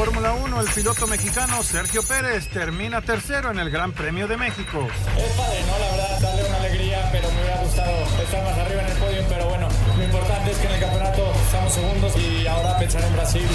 Fórmula 1, el piloto mexicano Sergio Pérez termina tercero en el Gran Premio de México. Es padre, ¿no? La verdad, darle una alegría, pero me hubiera gustado estar más arriba en el podio, pero bueno, lo importante es que en el campeonato estamos segundos y ahora pensar en Brasil.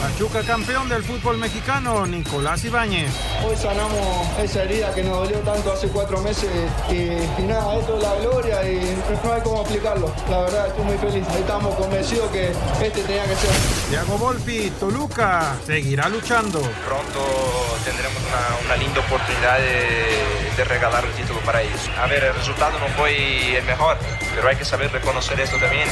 Pachuca campeón del fútbol mexicano, Nicolás Ibáñez. Hoy sanamos esa herida que nos dolió tanto hace cuatro meses y, y nada, esto es la gloria y no hay cómo aplicarlo. La verdad, estoy muy feliz. Estamos convencidos que este tenía que ser. Thiago Volpi, Toluca, seguirá luchando. Pronto tendremos una, una linda oportunidad de, de, regalar el título para ellos. A ver, el resultado no fue el mejor, pero hay que saber reconocer esto también.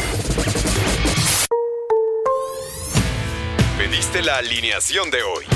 Pediste la alineación de hoy.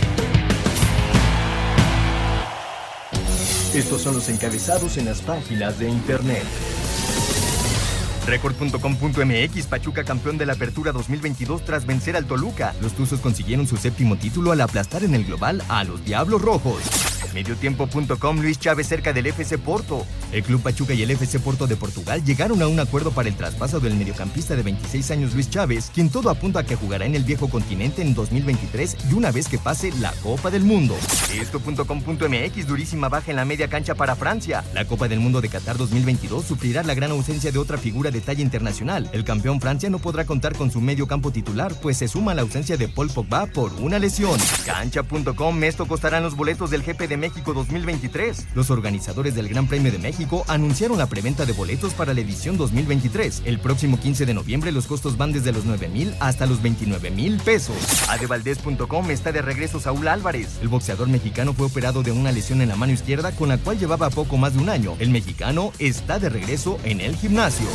Estos son los encabezados en las páginas de internet. Record.com.mx Pachuca campeón de la Apertura 2022 tras vencer al Toluca. Los Tuzos consiguieron su séptimo título al aplastar en el global a los Diablos Rojos. Mediotiempo.com Luis Chávez cerca del FC Porto. El Club Pachuca y el FC Porto de Portugal llegaron a un acuerdo para el traspaso del mediocampista de 26 años Luis Chávez, quien todo apunta a que jugará en el viejo continente en 2023 y una vez que pase la Copa del Mundo. Esto.com.mx durísima baja en la media cancha para Francia. La Copa del Mundo de Qatar 2022 sufrirá la gran ausencia de otra figura de talla internacional. El campeón Francia no podrá contar con su medio campo titular, pues se suma la ausencia de Paul Pogba por una lesión. Cancha.com esto costarán los boletos del GP de México 2023. Los organizadores del Gran Premio de México anunciaron la preventa de boletos para la edición 2023. El próximo 15 de noviembre los costos van desde los 9 mil hasta los 29 mil pesos. Adevaldez.com está de regreso Saúl Álvarez. El boxeador mexicano fue operado de una lesión en la mano izquierda con la cual llevaba poco más de un año. El mexicano está de regreso en el gimnasio.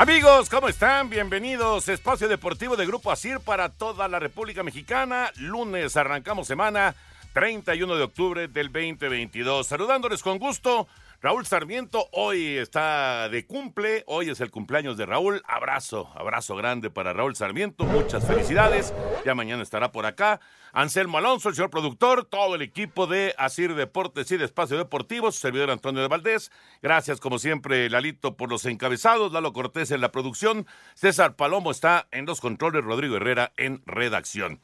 Amigos, ¿cómo están? Bienvenidos. Espacio Deportivo de Grupo ASIR para toda la República Mexicana. Lunes arrancamos semana 31 de octubre del 2022. Saludándoles con gusto. Raúl Sarmiento hoy está de cumple, hoy es el cumpleaños de Raúl. Abrazo, abrazo grande para Raúl Sarmiento, muchas felicidades. Ya mañana estará por acá. Anselmo Alonso, el señor productor, todo el equipo de Asir Deportes y de Espacio Deportivo, su servidor Antonio de Valdés. Gracias, como siempre, Lalito, por los encabezados, Lalo Cortés en la producción, César Palomo está en los controles, Rodrigo Herrera en redacción.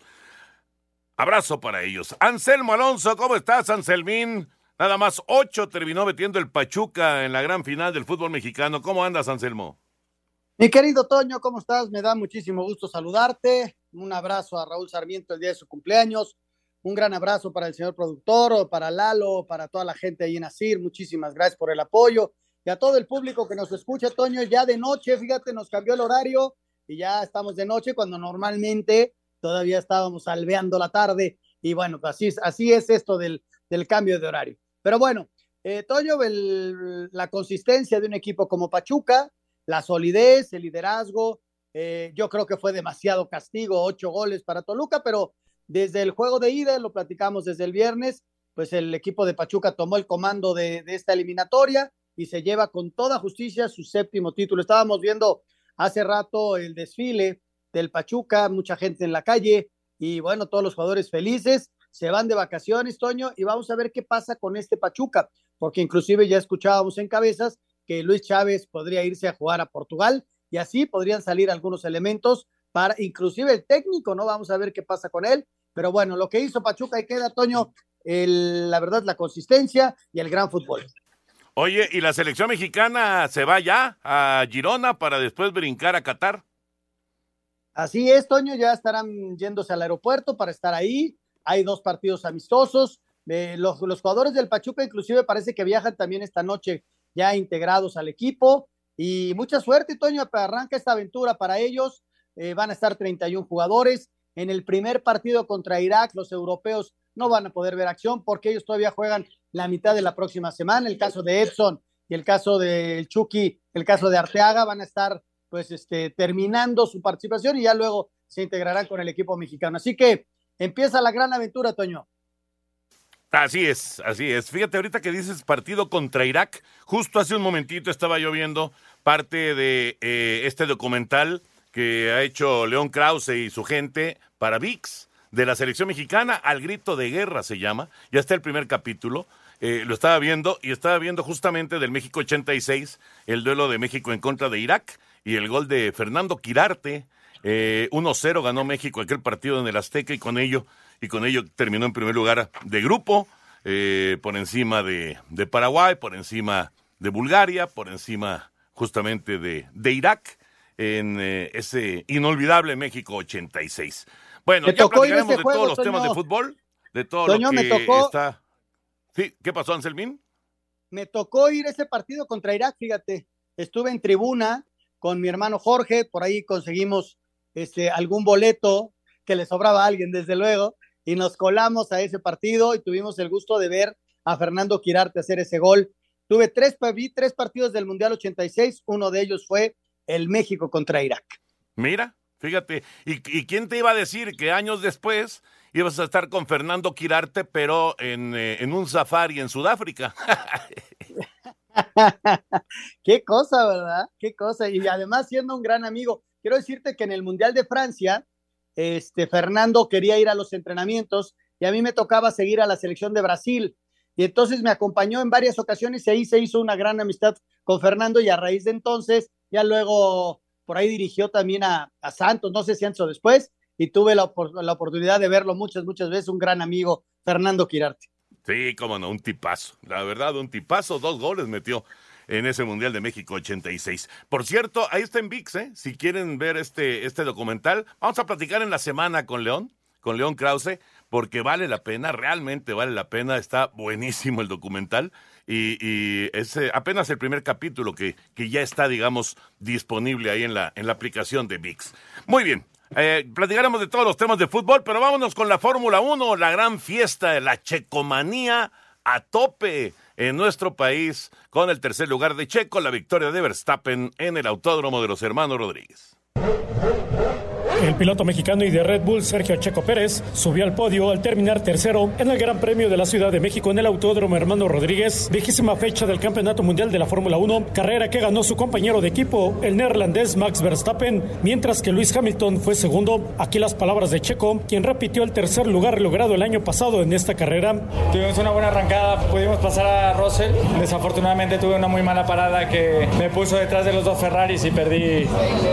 Abrazo para ellos. Anselmo Alonso, ¿cómo estás, Anselmín? Nada más ocho terminó metiendo el Pachuca en la gran final del fútbol mexicano. ¿Cómo andas, Anselmo? Mi querido Toño, ¿cómo estás? Me da muchísimo gusto saludarte. Un abrazo a Raúl Sarmiento el día de su cumpleaños. Un gran abrazo para el señor productor, para Lalo, para toda la gente ahí en Asir. Muchísimas gracias por el apoyo. Y a todo el público que nos escucha, Toño, ya de noche, fíjate, nos cambió el horario y ya estamos de noche cuando normalmente todavía estábamos alveando la tarde. Y bueno, pues así, así es esto del, del cambio de horario. Pero bueno, eh, Toño, el, la consistencia de un equipo como Pachuca, la solidez, el liderazgo, eh, yo creo que fue demasiado castigo, ocho goles para Toluca, pero desde el juego de ida, lo platicamos desde el viernes, pues el equipo de Pachuca tomó el comando de, de esta eliminatoria y se lleva con toda justicia su séptimo título. Estábamos viendo hace rato el desfile del Pachuca, mucha gente en la calle y bueno, todos los jugadores felices se van de vacaciones, Toño, y vamos a ver qué pasa con este Pachuca, porque inclusive ya escuchábamos en cabezas que Luis Chávez podría irse a jugar a Portugal y así podrían salir algunos elementos para inclusive el técnico, ¿no? Vamos a ver qué pasa con él, pero bueno, lo que hizo Pachuca y queda, Toño, el, la verdad, la consistencia y el gran fútbol. Oye, ¿y la selección mexicana se va ya a Girona para después brincar a Qatar? Así es, Toño, ya estarán yéndose al aeropuerto para estar ahí hay dos partidos amistosos. Eh, los, los, jugadores del Pachuca inclusive parece que viajan también esta noche ya integrados al equipo. Y mucha suerte, Toño, arranca esta aventura para ellos. Eh, van a estar 31 jugadores en el primer partido contra Irak, los europeos no van a poder ver acción porque ellos todavía juegan la mitad de la próxima semana. El caso de Edson y el caso de Chucky, el caso de Arteaga van a estar pues este, terminando su participación y ya luego se integrarán con el equipo mexicano. Así que empieza la gran aventura, Toño. Así es, así es. Fíjate, ahorita que dices partido contra Irak, justo hace un momentito estaba yo viendo parte de eh, este documental que ha hecho León Krause y su gente para VIX de la selección mexicana, Al Grito de Guerra se llama, ya está el primer capítulo. Eh, lo estaba viendo y estaba viendo justamente del México 86, el duelo de México en contra de Irak y el gol de Fernando Quirarte. Eh, 1-0 ganó México aquel partido en el Azteca y con ello, y con ello terminó en primer lugar de grupo, eh, por encima de, de, Paraguay, por encima de Bulgaria, por encima justamente de, de Irak, en eh, ese inolvidable México 86. Bueno, ya platicaremos de todos los temas de fútbol, de todo lo que está Sí, ¿qué pasó, Anselmín? Me tocó ir ese partido contra Irak, fíjate. Estuve en tribuna con mi hermano Jorge, por ahí conseguimos este, algún boleto que le sobraba a alguien, desde luego, y nos colamos a ese partido y tuvimos el gusto de ver a Fernando Quirarte hacer ese gol. Tuve tres, vi tres partidos del Mundial 86, uno de ellos fue el México contra Irak. Mira, fíjate, ¿y, y quién te iba a decir que años después ibas a estar con Fernando Quirarte, pero en, eh, en un safari en Sudáfrica. Qué cosa, ¿verdad? Qué cosa. Y además siendo un gran amigo. Quiero decirte que en el Mundial de Francia, este, Fernando quería ir a los entrenamientos y a mí me tocaba seguir a la selección de Brasil. Y entonces me acompañó en varias ocasiones y ahí se hizo una gran amistad con Fernando y a raíz de entonces, ya luego por ahí dirigió también a, a Santos, no sé si antes o después, y tuve la, la, oportunidad de verlo muchas, muchas veces, un gran amigo, Fernando Quirarte. Sí, cómo no, un tipazo. La verdad, un tipazo, dos goles metió en ese Mundial de México 86. Por cierto, ahí está en VIX, ¿eh? Si quieren ver este, este documental, vamos a platicar en la semana con León, con León Krause, porque vale la pena, realmente vale la pena, está buenísimo el documental y, y es eh, apenas el primer capítulo que, que ya está, digamos, disponible ahí en la, en la aplicación de VIX. Muy bien, eh, platicaremos de todos los temas de fútbol, pero vámonos con la Fórmula 1, la gran fiesta de la checomanía a tope en nuestro país, con el tercer lugar de Checo, la victoria de Verstappen en el Autódromo de los Hermanos Rodríguez. El piloto mexicano y de Red Bull, Sergio Checo Pérez, subió al podio al terminar tercero en el Gran Premio de la Ciudad de México en el Autódromo Hermano Rodríguez, vigésima fecha del Campeonato Mundial de la Fórmula 1, carrera que ganó su compañero de equipo, el neerlandés Max Verstappen, mientras que Luis Hamilton fue segundo. Aquí las palabras de Checo, quien repitió el tercer lugar logrado el año pasado en esta carrera. Tuvimos una buena arrancada, pudimos pasar a Russell. Desafortunadamente tuve una muy mala parada que me puso detrás de los dos Ferraris y perdí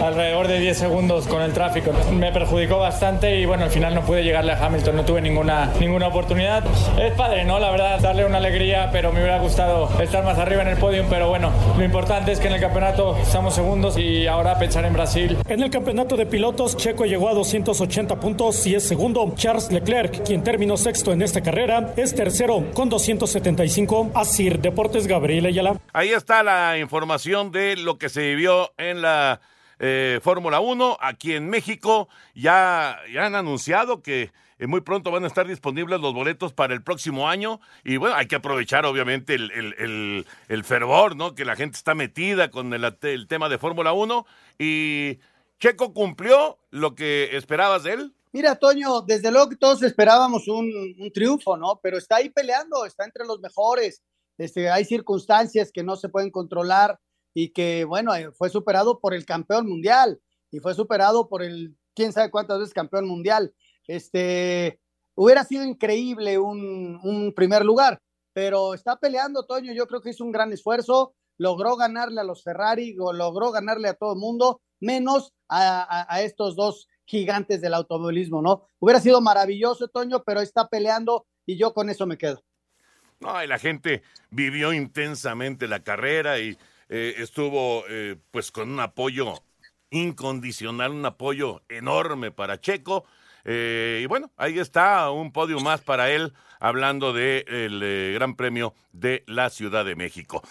alrededor de 10 segundos con el tráfico me perjudicó bastante y bueno, al final no pude llegarle a Hamilton, no tuve ninguna, ninguna oportunidad. Es padre, ¿no? La verdad, darle una alegría, pero me hubiera gustado estar más arriba en el podio, pero bueno, lo importante es que en el campeonato estamos segundos y ahora pensar en Brasil. En el campeonato de pilotos, Checo llegó a 280 puntos y es segundo. Charles Leclerc, quien terminó sexto en esta carrera, es tercero con 275. Asir Deportes Gabriel Ayala. Ahí está la información de lo que se vivió en la eh, Fórmula 1 aquí en México. Ya, han anunciado que eh, muy pronto van a estar disponibles los boletos para el próximo año. Y bueno, hay que aprovechar obviamente el, fervor, ¿no? Que la gente está metida con el, el tema de Fórmula 1. Y Checo cumplió lo que esperabas de él. Mira, Toño, desde luego que todos esperábamos un, un, triunfo, ¿no? Pero está ahí peleando, está entre los mejores. Este, hay circunstancias que no se pueden controlar y que, bueno, fue superado por el campeón mundial y fue superado por el, quién sabe cuántas veces campeón mundial. Este, hubiera sido increíble un, un primer lugar, pero está peleando, Toño, yo creo que hizo un gran esfuerzo, logró ganarle a los Ferrari, logró ganarle a todo el mundo, menos a, a, estos dos gigantes del automovilismo, ¿no? Hubiera sido maravilloso, Toño, pero está peleando y yo con eso me quedo. No, y la gente vivió intensamente la carrera y eh, estuvo eh, pues con un apoyo incondicional, un apoyo enorme para Checo. Eh, y bueno, ahí está un podio más para él, hablando del de Gran Premio de la Ciudad de México.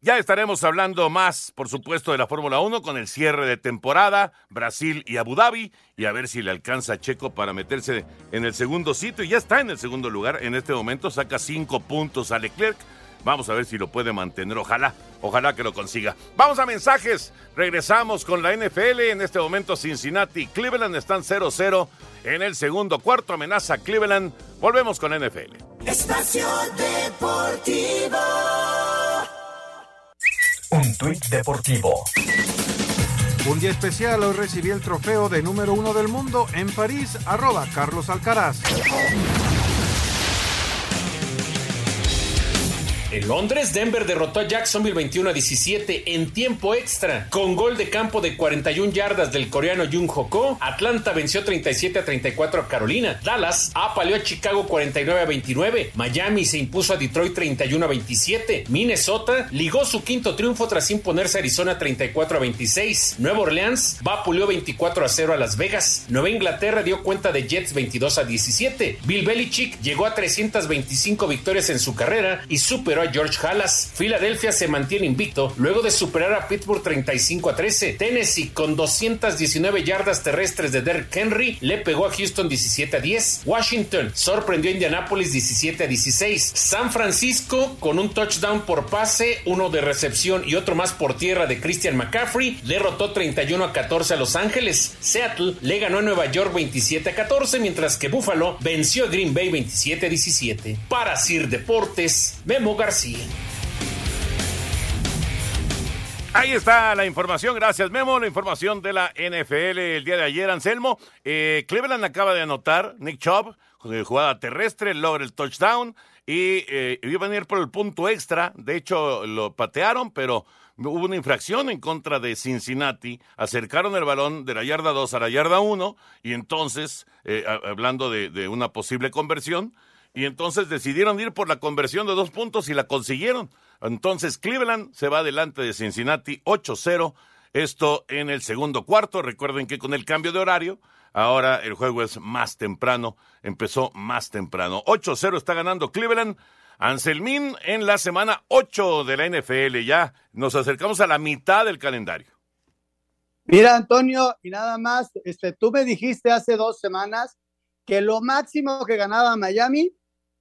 Ya estaremos hablando más, por supuesto, de la Fórmula 1 con el cierre de temporada, Brasil y Abu Dhabi, y a ver si le alcanza a Checo para meterse en el segundo sitio. Y ya está en el segundo lugar en este momento, saca cinco puntos a Leclerc. Vamos a ver si lo puede mantener, ojalá, ojalá que lo consiga. Vamos a mensajes, regresamos con la NFL. En este momento Cincinnati y Cleveland están 0-0 en el segundo cuarto, amenaza Cleveland. Volvemos con NFL. Espacio Deportivo. Un tuit deportivo. Un día especial, hoy recibí el trofeo de número uno del mundo en París, arroba Carlos Alcaraz. En Londres, Denver derrotó a Jacksonville 21 a 17 en tiempo extra. Con gol de campo de 41 yardas del coreano Jung Hoko, Atlanta venció 37 a 34 a Carolina. Dallas apaleó a Chicago 49 a 29. Miami se impuso a Detroit 31 a 27. Minnesota ligó su quinto triunfo tras imponerse a Arizona 34 a 26. Nueva Orleans vapuleó 24 a 0 a Las Vegas. Nueva Inglaterra dio cuenta de Jets 22 a 17. Bill Belichick llegó a 325 victorias en su carrera y superó a George Halas. Filadelfia se mantiene invicto luego de superar a Pittsburgh 35 a 13. Tennessee con 219 yardas terrestres de Derrick Henry le pegó a Houston 17 a 10. Washington sorprendió a Indianapolis 17 a 16. San Francisco con un touchdown por pase, uno de recepción y otro más por tierra de Christian McCaffrey derrotó 31 a 14 a Los Ángeles. Seattle le ganó a Nueva York 27 a 14 mientras que Buffalo venció a Green Bay 27 a 17. Para Sir Deportes, Memo García. Ahí está la información, gracias Memo, la información de la NFL el día de ayer, Anselmo. Eh, Cleveland acaba de anotar, Nick Chubb, jugada terrestre, logra el touchdown y eh, iba a venir por el punto extra, de hecho lo patearon, pero hubo una infracción en contra de Cincinnati, acercaron el balón de la yarda 2 a la yarda 1 y entonces, eh, hablando de, de una posible conversión, y entonces decidieron ir por la conversión de dos puntos y la consiguieron. Entonces Cleveland se va delante de Cincinnati 8-0. Esto en el segundo cuarto. Recuerden que con el cambio de horario, ahora el juego es más temprano. Empezó más temprano. 8-0 está ganando Cleveland. Anselmín en la semana 8 de la NFL. Ya nos acercamos a la mitad del calendario. Mira, Antonio, y nada más, este, tú me dijiste hace dos semanas que lo máximo que ganaba Miami,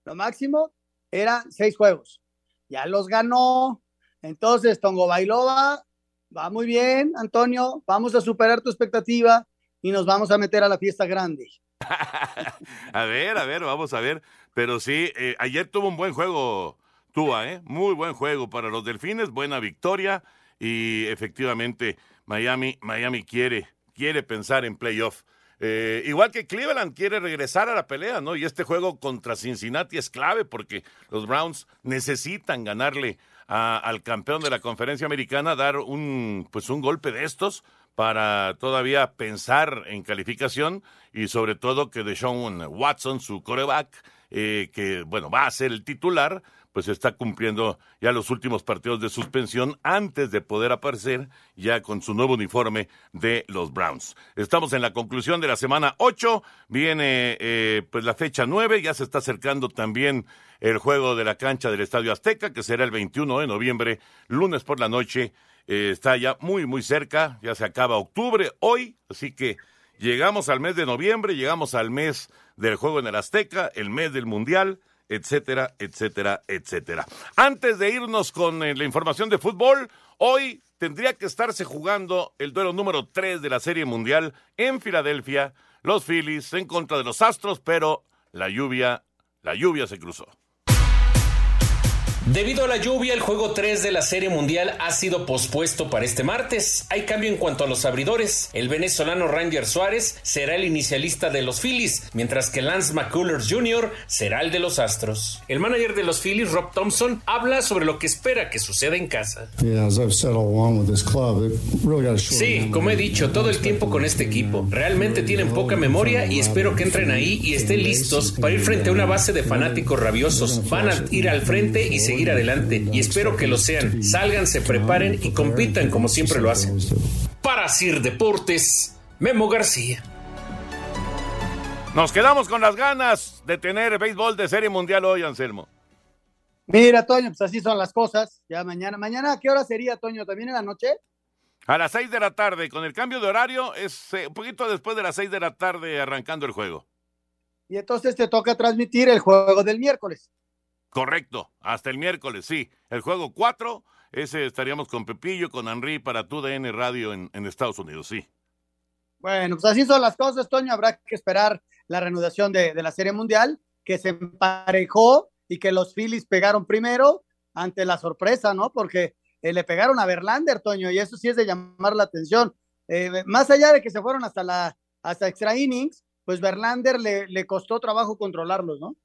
lo máximo, eran seis juegos. Ya los ganó. Entonces, Tongo Bailova, va muy bien, Antonio, vamos a superar tu expectativa y nos vamos a meter a la fiesta grande. a ver, a ver, vamos a ver. Pero sí, eh, ayer tuvo un buen juego Tua, ¿eh? Muy buen juego para los Delfines, buena victoria y efectivamente Miami, Miami quiere, quiere pensar en playoff. Eh, igual que Cleveland quiere regresar a la pelea, ¿no? Y este juego contra Cincinnati es clave porque los Browns necesitan ganarle al campeón de la conferencia americana, dar un, pues un golpe de estos para todavía pensar en calificación y sobre todo que Deshaun Watson, su coreback, eh, que bueno, va a ser el titular, pues está cumpliendo ya los últimos partidos de suspensión antes de poder aparecer ya con su nuevo uniforme de los Browns. Estamos en la conclusión de la semana 8, viene eh, pues la fecha 9, ya se está acercando también el juego de la cancha del Estadio Azteca, que será el 21 de noviembre, lunes por la noche, eh, está ya muy, muy cerca, ya se acaba octubre hoy, así que llegamos al mes de noviembre, llegamos al mes del juego en el Azteca, el mes del Mundial, etcétera, etcétera, etcétera. Antes de irnos con eh, la información de fútbol, hoy tendría que estarse jugando el duelo número 3 de la Serie Mundial en Filadelfia, los Phillies en contra de los Astros, pero la lluvia, la lluvia se cruzó. Debido a la lluvia, el juego 3 de la Serie Mundial ha sido pospuesto para este martes. Hay cambio en cuanto a los abridores. El venezolano Ranger Suárez será el inicialista de los Phillies, mientras que Lance McCullers Jr. será el de los Astros. El manager de los Phillies, Rob Thompson, habla sobre lo que espera que suceda en casa. Sí, como he dicho, todo el tiempo con este equipo. Realmente tienen poca memoria y espero que entren ahí y estén listos para ir frente a una base de fanáticos rabiosos. Van a ir al frente y seguir seguir adelante y espero que lo sean. Salgan, se preparen y compitan como siempre lo hacen. Para Sir Deportes, Memo García. Nos quedamos con las ganas de tener béisbol de serie mundial hoy, Anselmo. Mira, Toño, pues así son las cosas. Ya mañana, mañana, ¿a qué hora sería, Toño? ¿También en la noche? A las seis de la tarde, con el cambio de horario, es eh, un poquito después de las seis de la tarde arrancando el juego. Y entonces te toca transmitir el juego del miércoles. Correcto, hasta el miércoles, sí. El juego 4, ese estaríamos con Pepillo, con Henry para tu DN Radio en, Estados Unidos, sí. Bueno, pues así son las cosas, Toño. Habrá que esperar la reanudación de, de la Serie Mundial, que se emparejó y que los Phillies pegaron primero ante la sorpresa, ¿no? Porque eh, le pegaron a Verlander, Toño, y eso sí es de llamar la atención. Eh, más allá de que se fueron hasta la hasta extra innings, pues Verlander le, le costó trabajo controlarlos, ¿no?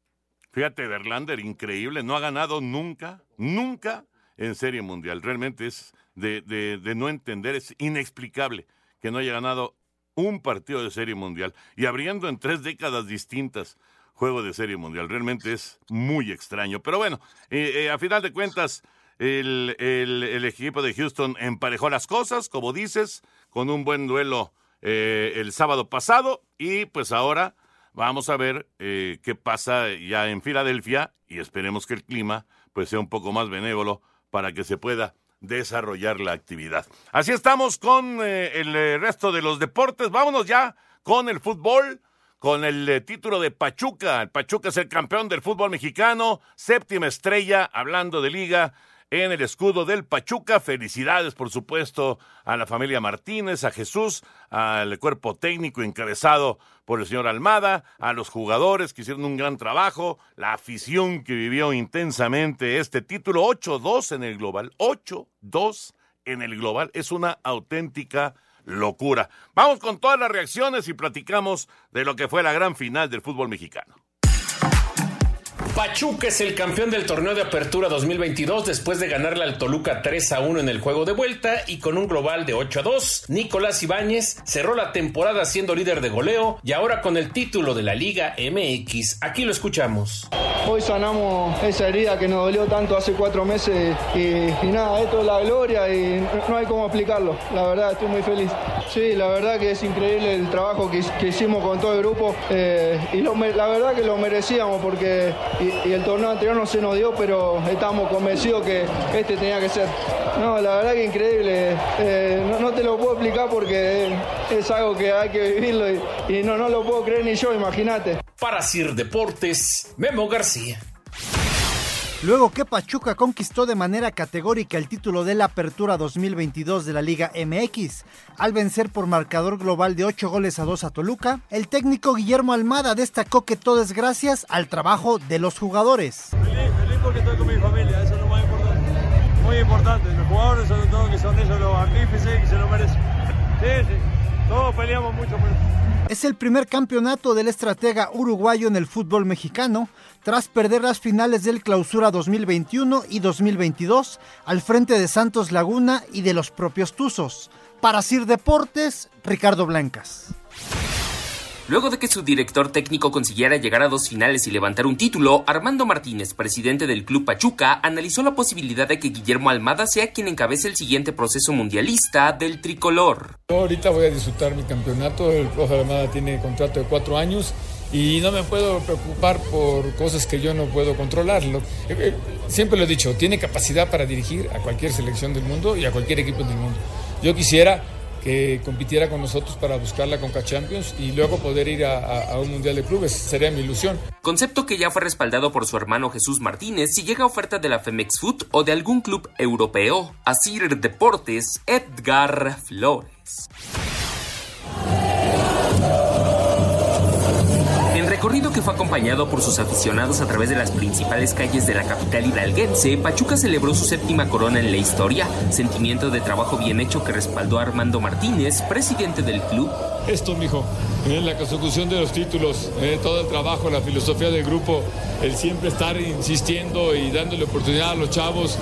Fíjate, Verlander, increíble, no ha ganado nunca, nunca en Serie Mundial. Realmente es de, de, de no entender, es inexplicable que no haya ganado un partido de Serie Mundial y abriendo en tres décadas distintas juego de Serie Mundial. Realmente es muy extraño. Pero bueno, eh, eh, a final de cuentas, el, el, equipo de Houston emparejó las cosas, como dices, con un buen duelo eh, el sábado pasado y pues ahora vamos a ver eh, qué pasa ya en Filadelfia y esperemos que el clima pues sea un poco más benévolo para que se pueda desarrollar la actividad. Así estamos con eh, el eh, resto de los deportes. Vámonos ya con el fútbol, con el título de Pachuca. El Pachuca es el campeón del fútbol mexicano, séptima estrella, hablando de liga en el escudo del Pachuca. Felicidades, por supuesto, a la familia Martínez, a Jesús, al cuerpo técnico encabezado por el señor Almada, a los jugadores que hicieron un gran trabajo, la afición que vivió intensamente este título. 8-2 en el global. 8-2 en el global. Es una auténtica locura. Vamos con todas las reacciones y platicamos de lo que fue la gran final del fútbol mexicano. Pachuca es el campeón del torneo de apertura 2022 después de ganarle al Toluca 3 a 1 en el juego de vuelta y con un global de 8 a 2. Nicolás Ibáñez cerró la temporada siendo líder de goleo y ahora con el título de la Liga MX. Aquí lo escuchamos. Hoy sanamos esa herida que nos dolió tanto hace cuatro meses y, nada, esto es la gloria y no hay cómo explicarlo. La verdad, estoy muy feliz. Sí, la verdad que es increíble el trabajo que, hicimos con todo el grupo eh, y la verdad que lo merecíamos porque y, el torneo anterior no se nos dio, pero estamos convencidos que este tenía que ser. No, la verdad que increíble. Eh, no, te lo puedo explicar porque es algo que hay que vivirlo y, no, no lo puedo creer ni yo, imagínate. Para Sir Deportes, Memo García. Luego que Pachuca conquistó de manera categórica el título de la Apertura 2022 de la Liga MX, al vencer por marcador global de 8 goles a 2 a Toluca, el técnico Guillermo Almada destacó que todo es gracias al trabajo de los jugadores. Feliz, feliz porque estoy con mi familia, eso es lo más importante. Muy importante, los jugadores sobre todo que son ellos los artífices que se lo merecen. Sí, sí, todos peleamos mucho por eso. Es el primer campeonato del estratega uruguayo en el fútbol mexicano, tras perder las finales del Clausura 2021 y 2022 al frente de Santos Laguna y de los propios Tuzos. Para Sir Deportes, Ricardo Blancas. Luego de que su director técnico consiguiera llegar a dos finales y levantar un título, Armando Martínez, presidente del Club Pachuca, analizó la posibilidad de que Guillermo Almada sea quien encabece el siguiente proceso mundialista del tricolor. Yo ahorita voy a disfrutar mi campeonato, el profe Almada tiene contrato de cuatro años y no me puedo preocupar por cosas que yo no puedo controlar. Siempre lo he dicho, tiene capacidad para dirigir a cualquier selección del mundo y a cualquier equipo del mundo. Yo quisiera que compitiera con nosotros para buscar la Conca Champions y luego poder ir a, a, a, un Mundial de Clubes. Sería mi ilusión. Concepto que ya fue respaldado por su hermano Jesús Martínez si llega oferta de la Femex Food o de algún club europeo. Asir Deportes, Edgar Flores. Recorrido que fue acompañado por sus aficionados a través de las principales calles de la capital hidalguense, Pachuca celebró su séptima corona en la historia, sentimiento de trabajo bien hecho que respaldó a Armando Martínez, presidente del club. Esto, mijo, en la consecución de los títulos, eh, todo el trabajo, la filosofía del grupo, el siempre estar insistiendo y dándole oportunidad a los chavos.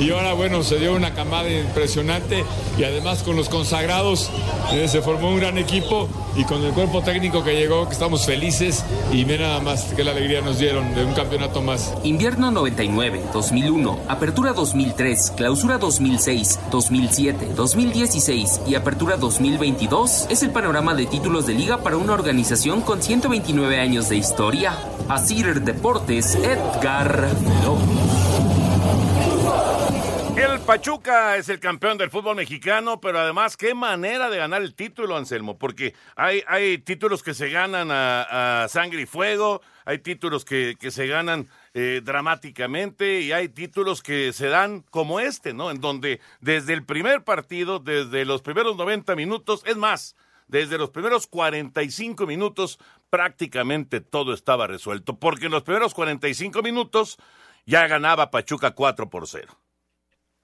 Y ahora, bueno, se dio una camada impresionante y además con los consagrados eh, se formó un gran equipo y con el cuerpo técnico que llegó, que estamos felices y ve nada más que la alegría nos dieron de un campeonato más. Invierno 99, 2001, Apertura 2003, Clausura 2006, 2007, 2016 y Apertura 2022 es el panorama de títulos de liga para una organización con 129 años de historia. Asir Deportes, Edgar Flores. Pachuca es el campeón del fútbol mexicano, pero además qué manera de ganar el título, Anselmo, porque hay, hay títulos que se ganan a, sangre y fuego, hay títulos que, que se ganan eh, dramáticamente y hay títulos que se dan como este, ¿no? En donde desde el primer partido, desde los primeros 90 minutos, es más, desde los primeros 45 minutos prácticamente todo estaba resuelto, porque en los primeros 45 minutos ya ganaba Pachuca 4 por 0.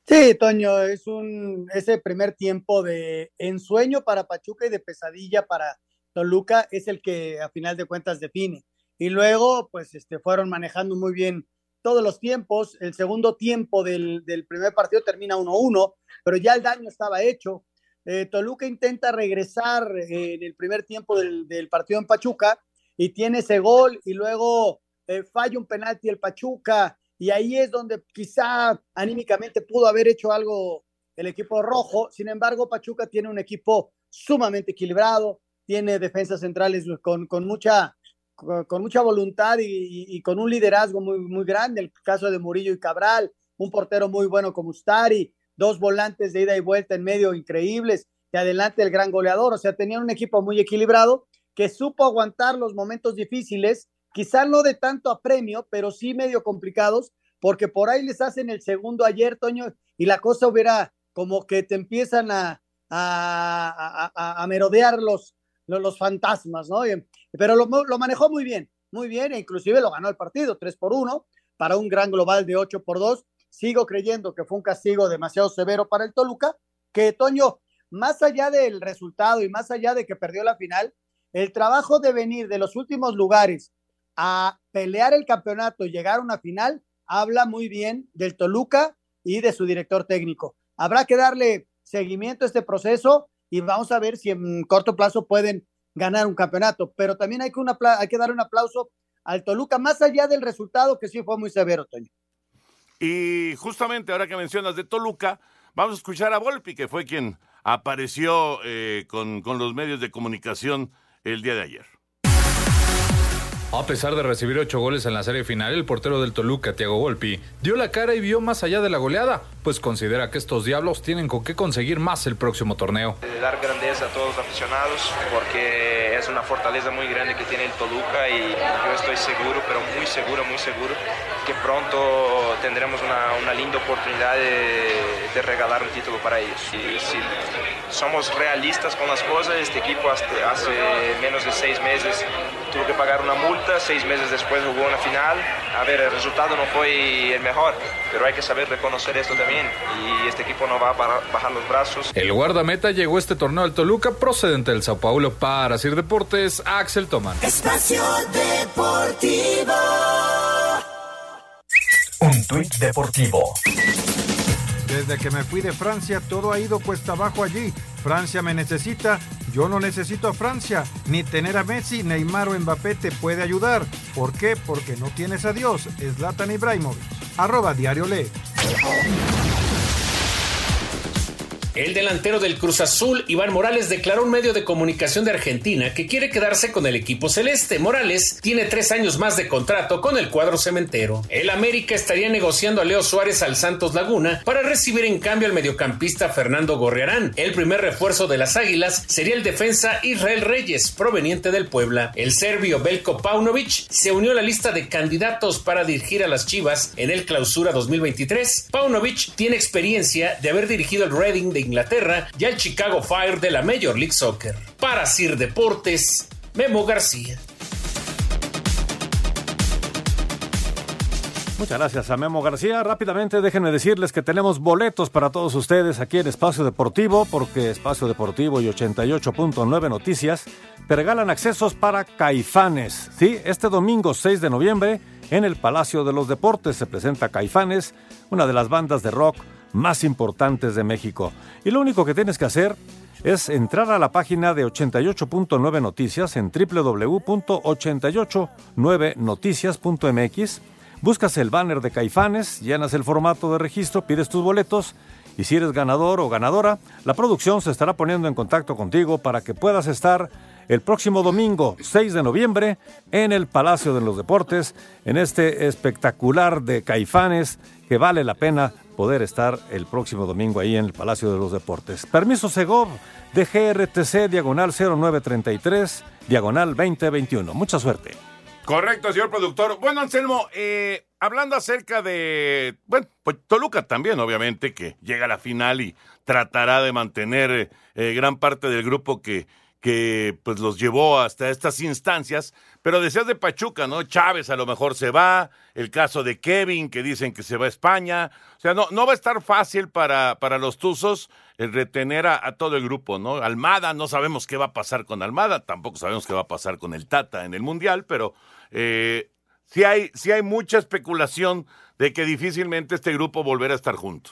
Sí, Toño, es un ese primer tiempo de ensueño para Pachuca y de pesadilla para Toluca es el que a final de cuentas define. Y luego, pues, este, fueron manejando muy bien todos los tiempos. El segundo tiempo del, primer partido termina 1-1, pero ya el daño estaba hecho. Eh, Toluca intenta regresar eh, en el primer tiempo del, partido en Pachuca y tiene ese gol y luego eh, falla un penalti el Pachuca y ahí es donde quizá anímicamente pudo haber hecho algo el equipo rojo. Sin embargo, Pachuca tiene un equipo sumamente equilibrado, tiene defensas centrales con, mucha, con, mucha voluntad y, con un liderazgo muy, muy grande. El caso de Murillo y Cabral, un portero muy bueno como Ustari, dos volantes de ida y vuelta en medio increíbles, y adelante el gran goleador. O sea, tenían un equipo muy equilibrado que supo aguantar los momentos difíciles quizá no de tanto apremio, pero sí medio complicados, porque por ahí les hacen el segundo ayer, Toño, y la cosa hubiera como que te empiezan a, a, a, merodear los, los, fantasmas, ¿no? Pero lo, lo, manejó muy bien, muy bien, e inclusive lo ganó el partido, 3 por 1, para un gran global de 8 por 2. Sigo creyendo que fue un castigo demasiado severo para el Toluca, que Toño, más allá del resultado y más allá de que perdió la final, el trabajo de venir de los últimos lugares a pelear el campeonato y llegar a una final, habla muy bien del Toluca y de su director técnico. Habrá que darle seguimiento a este proceso y vamos a ver si en corto plazo pueden ganar un campeonato, pero también hay que, una, hay que dar un aplauso al Toluca, más allá del resultado que sí fue muy severo, Toño. Y justamente ahora que mencionas de Toluca, vamos a escuchar a Volpi, que fue quien apareció eh, con, con los medios de comunicación el día de ayer. A pesar de recibir ocho goles en la serie final, el portero del Toluca, Thiago Volpi, dio la cara y vio más allá de la goleada, pues considera que estos diablos tienen con qué conseguir más el próximo torneo. Dar grandeza a todos los aficionados, porque una fortaleza muy grande que tiene el Toluca y yo estoy seguro, pero muy seguro, muy seguro, que pronto tendremos una, linda oportunidad de, regalar un título para ellos. Y si somos realistas con las cosas, este equipo hace menos de seis meses tuvo que pagar una multa, seis meses después jugó una final. A ver, el resultado no fue el mejor, pero hay que saber reconocer esto también y este equipo no va a bajar los brazos. El guardameta llegó este torneo al Toluca procedente del Sao Paulo para Sir Deportes, Axel Toman. Espacio Deportivo. Tuit deportivo. Desde que me fui de Francia todo ha ido cuesta abajo allí. Francia me necesita, yo no necesito a Francia. Ni tener a Messi, Neymar o Mbappé te puede ayudar. ¿Por qué? Porque no tienes a Dios. Zlatan Ibrahimovic. Arroba Diario Lee. El delantero del Cruz Azul, Iván Morales, declaró un medio de comunicación de Argentina que quiere quedarse con el equipo celeste. Morales tiene tres años más de contrato con el cuadro cementero. El América estaría negociando a Leo Suárez al Santos Laguna para recibir en cambio al mediocampista Fernando Gorriarán. El primer refuerzo de las Águilas sería el defensa Israel Reyes, proveniente del Puebla. El serbio Belko Paunovic se unió a la lista de candidatos para dirigir a las Chivas en el Clausura 2023. Paunovic tiene experiencia de haber dirigido el Reading Inglaterra y al Chicago Fire de la Major League Soccer. Para Sir Deportes, Memo García. Muchas gracias a Memo García. Rápidamente déjenme decirles que tenemos boletos para todos ustedes aquí en Espacio Deportivo, porque Espacio Deportivo y 88.9 Noticias te regalan accesos para Caifanes. Sí, este domingo 6 de noviembre en el Palacio de los Deportes se presenta Caifanes, una de las bandas de rock más importantes de México. Y lo único que tienes que hacer es entrar a la página de 88.9 Noticias en www.889noticias.mx, buscas el banner de Caifanes, llenas el formato de registro, pides tus boletos y si eres ganador o ganadora, la producción se estará poniendo en contacto contigo para que puedas estar el próximo domingo 6 de noviembre en el Palacio de los Deportes, en este espectacular de Caifanes que vale la pena poder estar el próximo domingo ahí en el Palacio de los Deportes. Permiso Segov de GRTC, diagonal 0933, diagonal 2021. Mucha suerte. Correcto, señor productor. Bueno, Anselmo, eh, hablando acerca de, bueno, pues Toluca también, obviamente, que llega a la final y tratará de mantener eh, gran parte del grupo que, que pues los llevó hasta estas instancias, pero decías de Pachuca, ¿no? Chávez a lo mejor se va, el caso de Kevin, que dicen que se va a España, o sea, no, no va a estar fácil para, para los Tuzos el retener a, todo el grupo, ¿no? Almada, no sabemos qué va a pasar con Almada, tampoco sabemos qué va a pasar con el Tata en el Mundial, pero eh, sí, hay, sí hay mucha especulación de que difícilmente este grupo volverá a estar junto.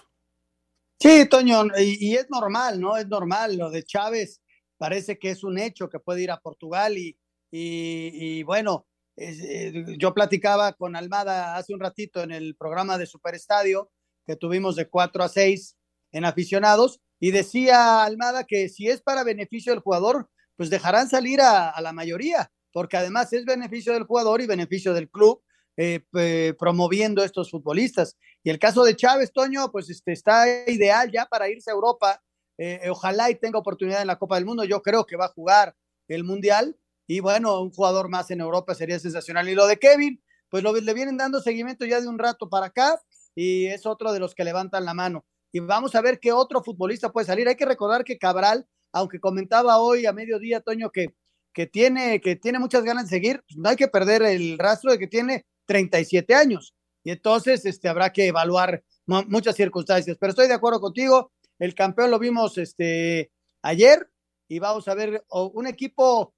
Sí, Toño, y, y es normal, ¿no? Es normal lo de Chávez parece que es un hecho que puede ir a Portugal y, y, bueno, eh, yo platicaba con Almada hace un ratito en el programa de Superestadio que tuvimos de 4 a 6 en aficionados y decía Almada que si es para beneficio del jugador, pues dejarán salir a, la mayoría, porque además es beneficio del jugador y beneficio del club eh, promoviendo estos futbolistas. Y el caso de Chávez, Toño, pues este, está ideal ya para irse a Europa eh, ojalá y tenga oportunidad en la Copa del Mundo. Yo creo que va a jugar el Mundial. Y bueno, un jugador más en Europa sería sensacional. Y lo de Kevin, pues lo, le vienen dando seguimiento ya de un rato para acá y es otro de los que levantan la mano. Y vamos a ver qué otro futbolista puede salir. Hay que recordar que Cabral, aunque comentaba hoy a mediodía, Toño, que, que, tiene, que tiene muchas ganas de seguir, pues no hay que perder el rastro de que tiene 37 años. Y entonces este, habrá que evaluar muchas circunstancias. Pero estoy de acuerdo contigo, el campeón lo vimos este, ayer y vamos a ver un equipo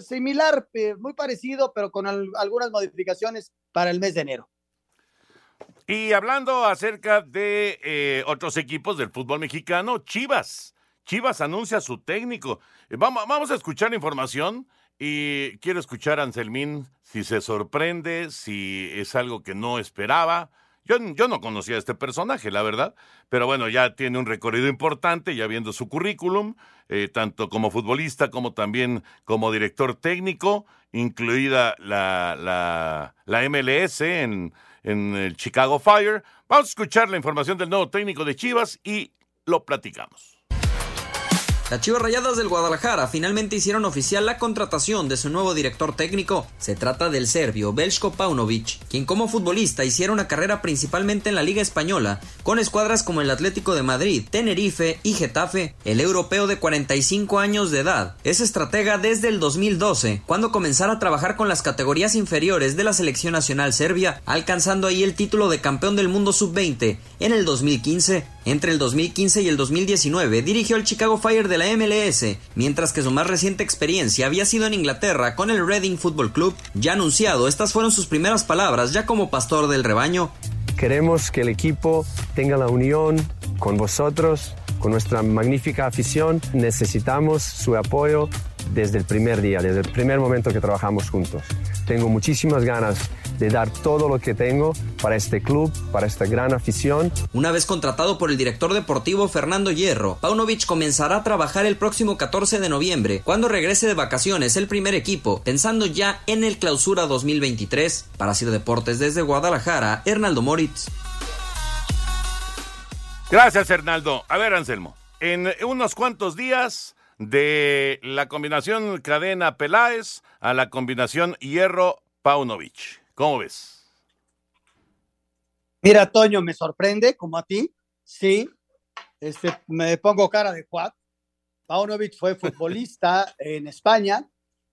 similar, eh, muy parecido, pero con algunas modificaciones para el mes de enero. Y hablando acerca de eh, otros equipos del fútbol mexicano, Chivas. Chivas anuncia su técnico. Vamos, vamos a escuchar información y quiero escuchar a Anselmín si se sorprende, si es algo que no esperaba. Yo, no conocía a este personaje, la verdad, pero bueno, ya tiene un recorrido importante, ya viendo su currículum, eh, tanto como futbolista como también como director técnico, incluida la, la, MLS en, en el Chicago Fire. Vamos a escuchar la información del nuevo técnico de Chivas y lo platicamos. Las Chivas Rayadas del Guadalajara finalmente hicieron oficial la contratación de su nuevo director técnico. Se trata del serbio Belsko Paunovic, quien como futbolista hiciera una carrera principalmente en la Liga Española, con escuadras como el Atlético de Madrid, Tenerife y Getafe. El europeo de 45 años de edad es estratega desde el 2012, cuando comenzara a trabajar con las categorías inferiores de la selección nacional serbia, alcanzando ahí el título de campeón del mundo sub-20 en el 2015. Entre el 2015 y el 2019 dirigió el Chicago Fire de la MLS, mientras que su más reciente experiencia había sido en Inglaterra con el Reading Football Club. Ya anunciado, estas fueron sus primeras palabras ya como pastor del rebaño. Queremos que el equipo tenga la unión con vosotros, con nuestra magnífica afición. Necesitamos su apoyo desde el primer día, desde el primer momento que trabajamos juntos. Tengo muchísimas ganas de dar todo lo que tengo para este club, para esta gran afición. Una vez contratado por el director deportivo Fernando Hierro, Paunovic comenzará a trabajar el próximo 14 de noviembre, cuando regrese de vacaciones el primer equipo, pensando ya en el clausura 2023. Para Sir Deportes desde Guadalajara, Hernaldo Moritz. Gracias, Hernaldo. A ver, Anselmo, en unos cuantos días de la combinación cadena Peláez a la combinación Hierro Paunovic. ¿Cómo ves? Mira, Toño, me sorprende, como a ti, sí. Este, me pongo cara de Juan. Paunovic fue futbolista en España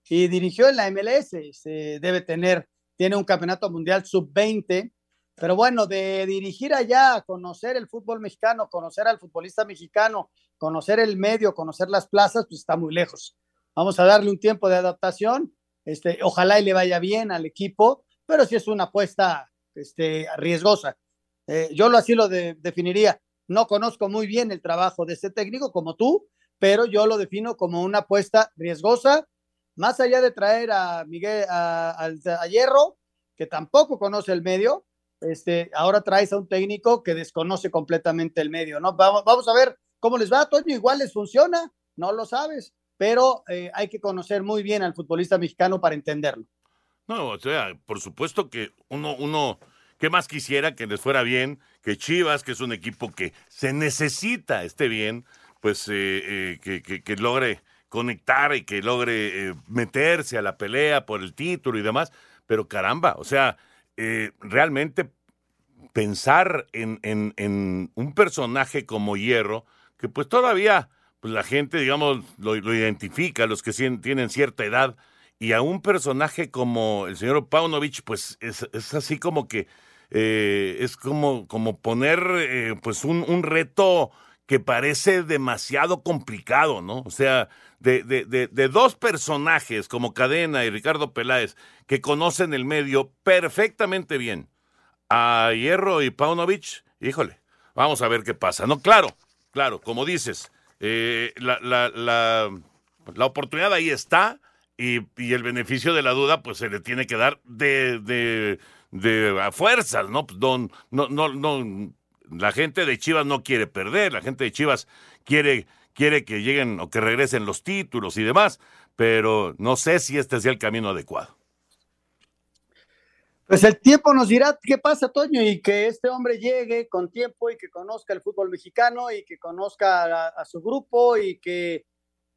y dirigió en la MLS. Se debe tener, tiene un campeonato mundial sub-20. Pero bueno, de dirigir allá, conocer el fútbol mexicano, conocer al futbolista mexicano, conocer el medio, conocer las plazas, pues está muy lejos. Vamos a darle un tiempo de adaptación. Este, ojalá y le vaya bien al equipo pero sí es una apuesta este, riesgosa. Eh, yo lo así lo definiría. No conozco muy bien el trabajo de este técnico como tú, pero yo lo defino como una apuesta riesgosa, más allá de traer a Miguel a, Hierro, que tampoco conoce el medio, este, ahora traes a un técnico que desconoce completamente el medio, ¿no? Vamos, vamos a ver cómo les va, Toño, igual les funciona, no lo sabes, pero eh, hay que conocer muy bien al futbolista mexicano para entenderlo. No, o sea, por supuesto que uno, uno ¿Qué más quisiera que les fuera bien? Que Chivas, que es un equipo que se necesita esté bien, pues eh, eh, que, que, logre conectar y que logre eh, meterse a la pelea por el título y demás. Pero caramba, o sea, realmente pensar en, en, en, un personaje como Hierro, que pues todavía pues la gente, digamos, lo, lo identifica, los que tienen cierta edad, y a un personaje como el señor Paunovic, pues es, es así como que eh, es como, como poner eh, pues un, un, reto que parece demasiado complicado, ¿no? O sea, de, de, de, dos personajes como Cadena y Ricardo Peláez que conocen el medio perfectamente bien, a Hierro y Paunovic, híjole, vamos a ver qué pasa. No, claro, claro, como dices, eh, la, la, la, oportunidad ahí está, y, el beneficio de la duda pues se le tiene que dar de, de, de a fuerzas, ¿no? Pues, no, no, no, la gente de Chivas no quiere perder, la gente de Chivas quiere, quiere que lleguen o que regresen los títulos y demás, pero no sé si este sea el camino adecuado. Pues el tiempo nos dirá qué pasa, Toño, y que este hombre llegue con tiempo y que conozca el fútbol mexicano y que conozca a su grupo y que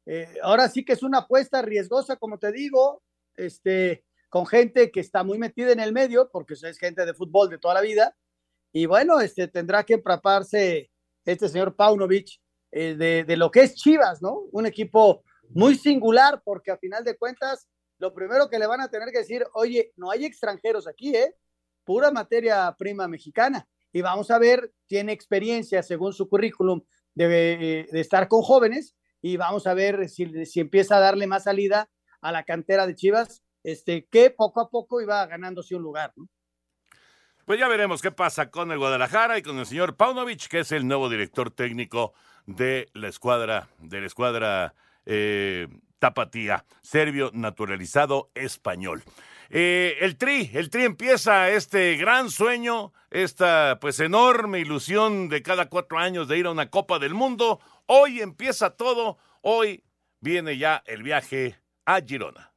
eh, ahora sí que es una apuesta riesgosa, como te digo, este, con gente que está muy metida en el medio, porque es gente de fútbol de toda la vida. Y bueno, este, tendrá que empaparse este señor Paunovic eh, de, lo que es Chivas, ¿no? Un equipo muy singular, porque a final de cuentas, lo primero que le van a tener que decir, oye, no hay extranjeros aquí, ¿eh? Pura materia prima mexicana. Y vamos a ver, tiene experiencia, según su currículum, de, de estar con jóvenes y vamos a ver si, si empieza a darle más salida a la cantera de Chivas, este, que poco a poco iba ganándose un lugar. ¿no? Pues ya veremos qué pasa con el Guadalajara y con el señor Paunovic, que es el nuevo director técnico de la escuadra, de la escuadra eh, Tapatía, serbio naturalizado español. Eh, el Tri, el Tri empieza este gran sueño, esta pues enorme ilusión de cada cuatro años de ir a una Copa del Mundo. Hoy empieza todo, hoy viene ya el viaje a Girona.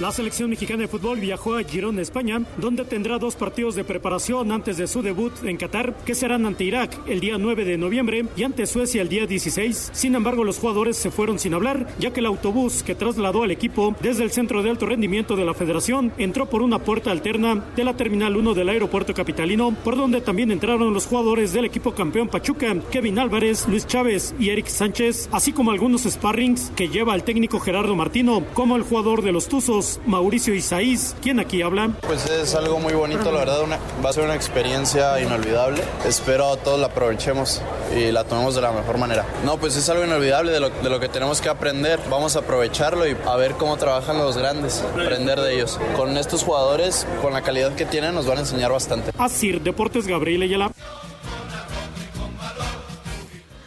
La selección mexicana de fútbol viajó a Girona, España, donde tendrá dos partidos de preparación antes de su debut en Qatar, que serán ante Irak el día 9 de noviembre y ante Suecia el día 16. Sin embargo, los jugadores se fueron sin hablar, ya que el autobús que trasladó al equipo desde el centro de alto rendimiento de la federación entró por una puerta alterna de la Terminal 1 del aeropuerto capitalino, por donde también entraron los jugadores del equipo campeón Pachuca, Kevin Álvarez, Luis Chávez y Eric Sánchez, así como algunos sparrings que lleva el técnico Gerardo Martino, como el jugador de los Tuzos Mauricio Isaís, quien aquí habla. Pues es algo muy bonito, la verdad, va a ser una experiencia inolvidable. Espero todos la aprovechemos y la tomemos de la mejor manera. No, pues es algo inolvidable de lo, de lo que tenemos que aprender. Vamos a aprovecharlo y a ver cómo trabajan los grandes, aprender de ellos. Con estos jugadores, con la calidad que tienen, nos van a enseñar bastante. Así, Deportes Gabriel Ayala.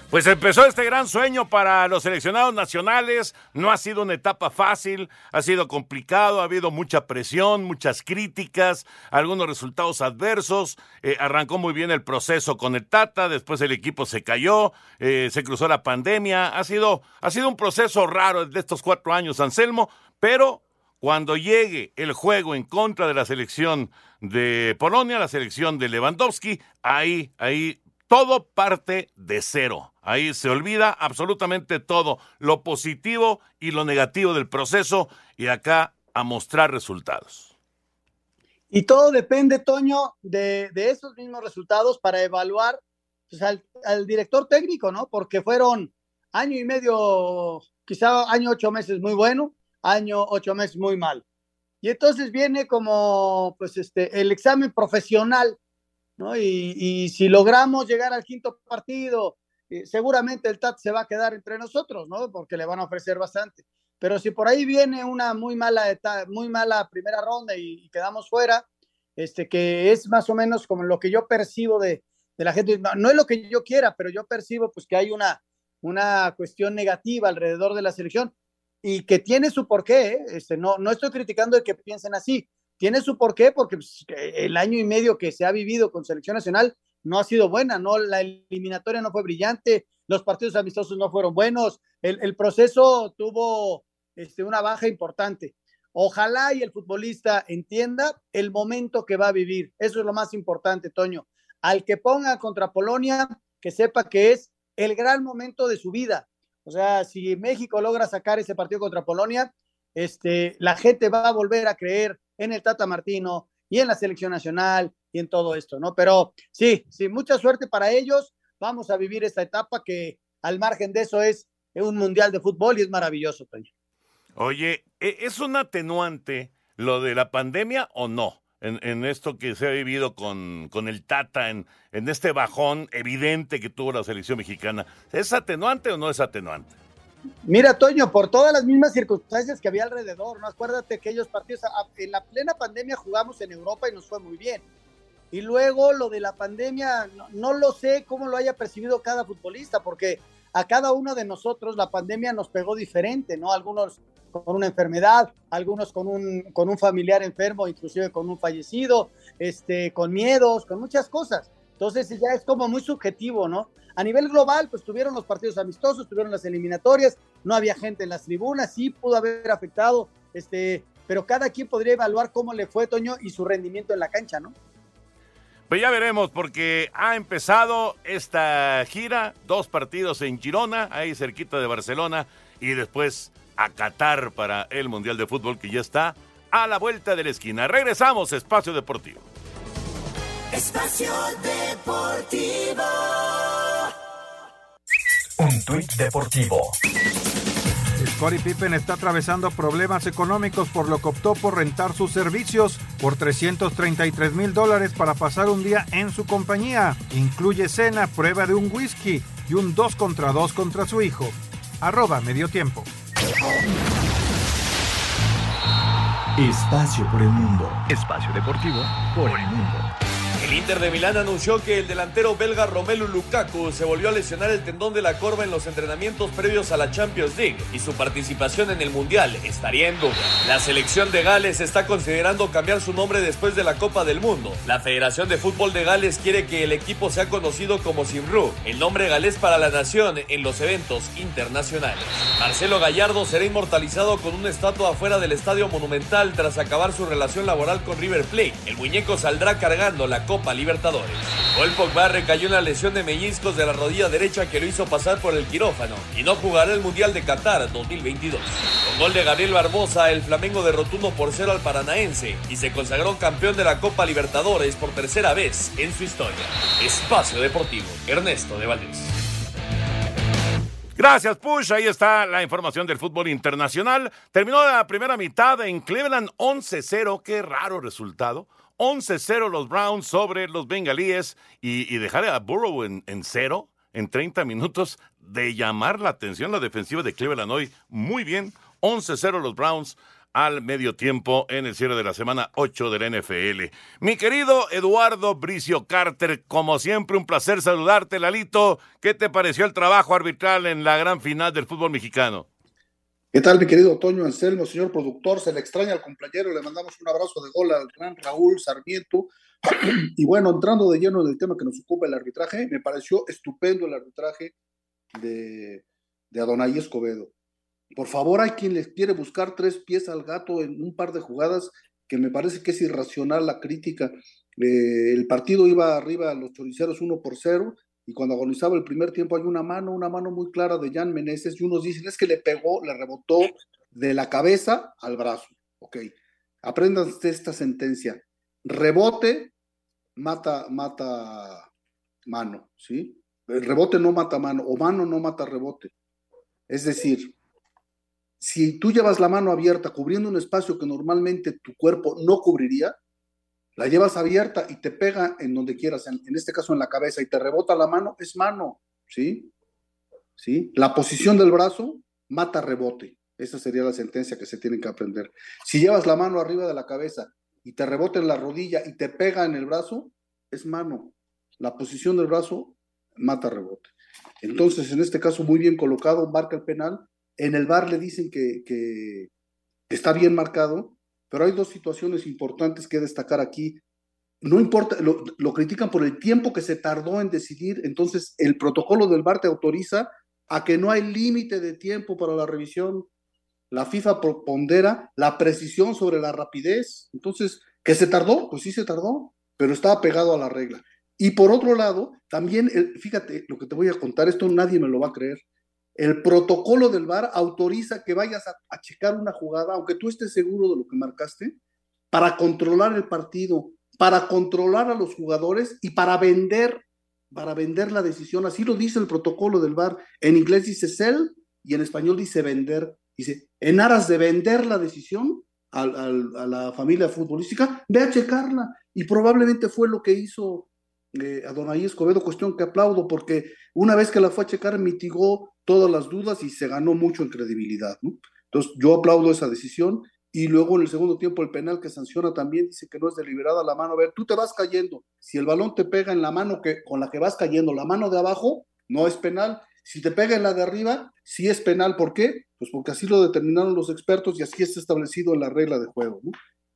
Pues empezó este gran sueño para los seleccionados nacionales. No ha sido una etapa fácil, ha sido complicado, ha habido mucha presión, muchas críticas, algunos resultados adversos. Eh, arrancó muy bien el proceso con el Tata, después el equipo se cayó, eh, se cruzó la pandemia. Ha sido, ha sido un proceso raro de estos cuatro años, Anselmo, pero cuando llegue el juego en contra de la selección de Polonia, la selección de Lewandowski, ahí, ahí todo parte de cero. Ahí se olvida absolutamente todo, lo positivo y lo negativo del proceso y acá a mostrar resultados. Y todo depende, Toño, de, esos mismos resultados para evaluar pues, al, director técnico, ¿no? Porque fueron año y medio, quizá año ocho meses muy bueno, año ocho meses muy mal. Y entonces viene como, pues, este, el examen profesional ¿no? Y, si logramos llegar al quinto partido, eh, seguramente el TAT se va a quedar entre nosotros, ¿no? Porque le van a ofrecer bastante. Pero si por ahí viene una muy mala, muy mala primera ronda y, quedamos fuera, este, que es más o menos como lo que yo percibo de, de la gente, no, es lo que yo quiera, pero yo percibo pues que hay una, una cuestión negativa alrededor de la selección y que tiene su porqué, ¿eh? este, no, no estoy criticando de que piensen así, tiene su porqué porque pues, el año y medio que se ha vivido con selección nacional no ha sido buena, no la eliminatoria no fue brillante, los partidos amistosos no fueron buenos, el, proceso tuvo este, una baja importante. Ojalá y el futbolista entienda el momento que va a vivir. Eso es lo más importante, Toño. Al que ponga contra Polonia, que sepa que es el gran momento de su vida. O sea, si México logra sacar ese partido contra Polonia, este, la gente va a volver a creer en el Tata Martino y en la selección nacional y en todo esto, ¿no? Pero sí, sí, mucha suerte para ellos. Vamos a vivir esta etapa que al margen de eso es un mundial de fútbol y es maravilloso, Toño. Oye, ¿e-, ¿es un atenuante lo de la pandemia o no? En, esto que se ha vivido con, con el Tata, en, en este bajón evidente que tuvo la selección mexicana. ¿Es atenuante o no es atenuante? Mira, Toño, por todas las mismas circunstancias que había alrededor, ¿no? Acuérdate que aquellos partidos, en la plena pandemia jugamos en Europa y nos fue muy bien. Y luego lo de la pandemia, no, lo sé cómo lo haya percibido cada futbolista, porque a cada uno de nosotros la pandemia nos pegó diferente, ¿no? Algunos con una enfermedad, algunos con un, con un familiar enfermo, inclusive con un fallecido, este, con miedos, con muchas cosas. Entonces ya es como muy subjetivo, ¿no? A nivel global, pues tuvieron los partidos amistosos, tuvieron las eliminatorias, no había gente en las tribunas, sí pudo haber afectado, este, pero cada quien podría evaluar cómo le fue Toño y su rendimiento en la cancha, ¿no? Pues ya veremos, porque ha empezado esta gira, dos partidos en Girona, ahí cerquita de Barcelona, y después a Qatar para el Mundial de Fútbol que ya está a la vuelta de la esquina. Regresamos, Espacio Deportivo. Espacio Deportivo. Un tuit deportivo. Scottie Pippen está atravesando problemas económicos por lo que optó por rentar sus servicios por 333 mil dólares para pasar un día en su compañía. Incluye cena, prueba de un whisky y un 2 contra 2 contra su hijo. Arroba medio tiempo. Espacio por el mundo. Espacio deportivo por el mundo. El Inter de Milán anunció que el delantero belga Romelu Lukaku se volvió a lesionar el tendón de la corva en los entrenamientos previos a la Champions League y su participación en el Mundial estaría en duda. La selección de Gales está considerando cambiar su nombre después de la Copa del Mundo. La Federación de Fútbol de Gales quiere que el equipo sea conocido como Simru, el nombre galés para la nación en los eventos internacionales. Marcelo Gallardo será inmortalizado con una estatua afuera del Estadio Monumental tras acabar su relación laboral con River Plate. El muñeco saldrá cargando la Copa Libertadores. Paul Pogba recayó una lesión de mellizcos de la rodilla derecha que lo hizo pasar por el quirófano y no jugará el Mundial de Qatar 2022. Con gol de Gabriel Barbosa, el Flamengo derrotó 1 por 0 al Paranaense y se consagró campeón de la Copa Libertadores por tercera vez en su historia. Espacio Deportivo, Ernesto de Valdés. Gracias, Push. Ahí está la información del fútbol internacional. Terminó la primera mitad en Cleveland 11-0. Qué raro resultado. 11-0 los Browns sobre los Bengalíes y, dejar a Burrow en, cero en 30 minutos de llamar la atención la defensiva de Cleveland hoy. Muy bien, 11-0 los Browns al medio tiempo en el cierre de la semana 8 del NFL. Mi querido Eduardo Bricio Carter, como siempre un placer saludarte, Lalito. ¿Qué te pareció el trabajo arbitral en la gran final del fútbol mexicano? ¿Qué tal, mi querido Toño Anselmo, señor productor? Se le extraña al compañero, le mandamos un abrazo de gol al gran Raúl Sarmiento. Y bueno, entrando de lleno en el tema que nos ocupa el arbitraje, me pareció estupendo el arbitraje de, de Adonai Escobedo. Por favor, hay quien les quiere buscar tres pies al gato en un par de jugadas que me parece que es irracional la crítica. Eh, el partido iba arriba a los choriceros 1 por 0 y cuando agonizaba el primer tiempo hay una mano, una mano muy clara de Jan Meneses y unos dicen es que le pegó, le rebotó de la cabeza al brazo. Ok, aprendan esta sentencia. Rebote mata, mata mano, ¿sí? El rebote no mata mano, o mano no mata rebote. Es decir, si tú llevas la mano abierta cubriendo un espacio que normalmente tu cuerpo no cubriría, la llevas abierta y te pega en donde quieras, en, este caso en la cabeza, y te rebota la mano, es mano, ¿sí? ¿Sí? La posición del brazo mata rebote. Esa sería la sentencia que se tiene que aprender. Si llevas la mano arriba de la cabeza y te rebota en la rodilla y te pega en el brazo, es mano. La posición del brazo mata rebote. Entonces, en este caso, muy bien colocado, marca el penal. En el bar le dicen que, que está bien marcado, pero hay dos situaciones importantes que destacar aquí. No importa, lo, critican por el tiempo que se tardó en decidir, entonces el protocolo del VAR te autoriza a que no hay límite de tiempo para la revisión. la FIFA pondera la precisión sobre la rapidez. Entonces, ¿que se tardó? Pues sí se tardó, pero estaba pegado a la regla. Y por otro lado, también, fíjate, lo que te voy a contar, esto nadie me lo va a creer. El protocolo del VAR autoriza que vayas a, checar una jugada, aunque tú estés seguro de lo que marcaste, para controlar el partido, para controlar a los jugadores y para vender, para vender la decisión. Así lo dice el protocolo del VAR. En inglés dice sell y en español dice vender. Dice, en aras de vender la decisión a, a la familia futbolística, ve a checarla. Y probablemente fue lo que hizo eh, a Donaí Escobedo, cuestión que aplaudo, porque una vez que la fue a checar mitigó todas las dudas y se ganó mucho en credibilidad. Entonces, yo aplaudo esa decisión. Y luego en el segundo tiempo el penal que sanciona también dice que no es deliberada la mano. A ver, tú te vas cayendo. Si el balón te pega en la mano que, con la que vas cayendo, la mano de abajo, no es penal. Si te pega en la de arriba, sí es penal. ¿Por qué? Pues porque así lo determinaron los expertos y así está establecido en la regla de juego.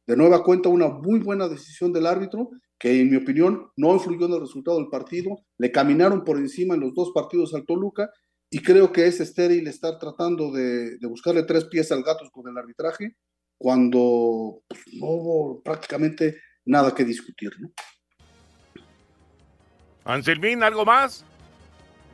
De nueva cuenta, una muy buena decisión del árbitro que en mi opinión no influyó en el resultado del partido, le caminaron por encima en los dos partidos al Toluca y creo que es estéril estar tratando de, buscarle tres pies al gato con el arbitraje cuando pues, no hubo prácticamente nada que discutir. ¿no? Anselmín, ¿algo más?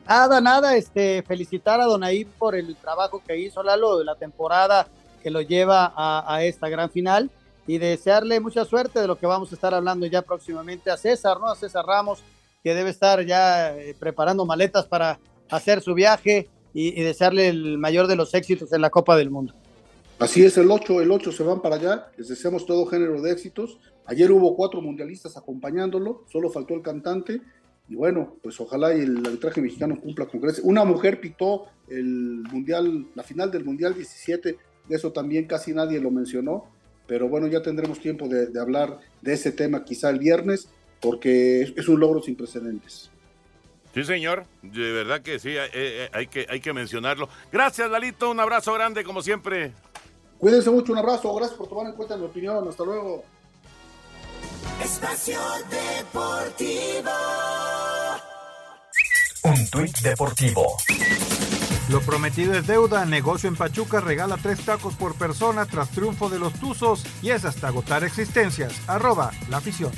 Nada, nada, este, felicitar a Donaí por el trabajo que hizo Lalo de la temporada que lo lleva a esta gran final y desearle mucha suerte de lo que vamos a estar hablando ya próximamente a César, ¿no? A César Ramos, que debe estar ya eh, preparando maletas para hacer su viaje y, desearle el mayor de los éxitos en la Copa del Mundo. Así es, el 8, el 8 se van para allá, les deseamos todo género de éxitos. Ayer hubo cuatro mundialistas acompañándolo, solo faltó el cantante. Y bueno, pues ojalá el arbitraje mexicano cumpla con creces. Una mujer pitó el mundial, la final del mundial 17, eso también casi nadie lo mencionó pero bueno, ya tendremos tiempo de, hablar de ese tema quizá el viernes, porque es, un logro sin precedentes. Sí, señor, de verdad que sí, eh, eh, hay, que, hay que mencionarlo. Gracias, Lalito, un abrazo grande como siempre. Cuídense mucho, un abrazo, gracias por tomar en cuenta mi opinión, hasta luego. Espacio Deportivo. Un tuit deportivo. Lo prometido es deuda. Negocio en Pachuca regala tres tacos por persona tras triunfo de los Tuzos y es hasta agotar existencias. Arroba la afición.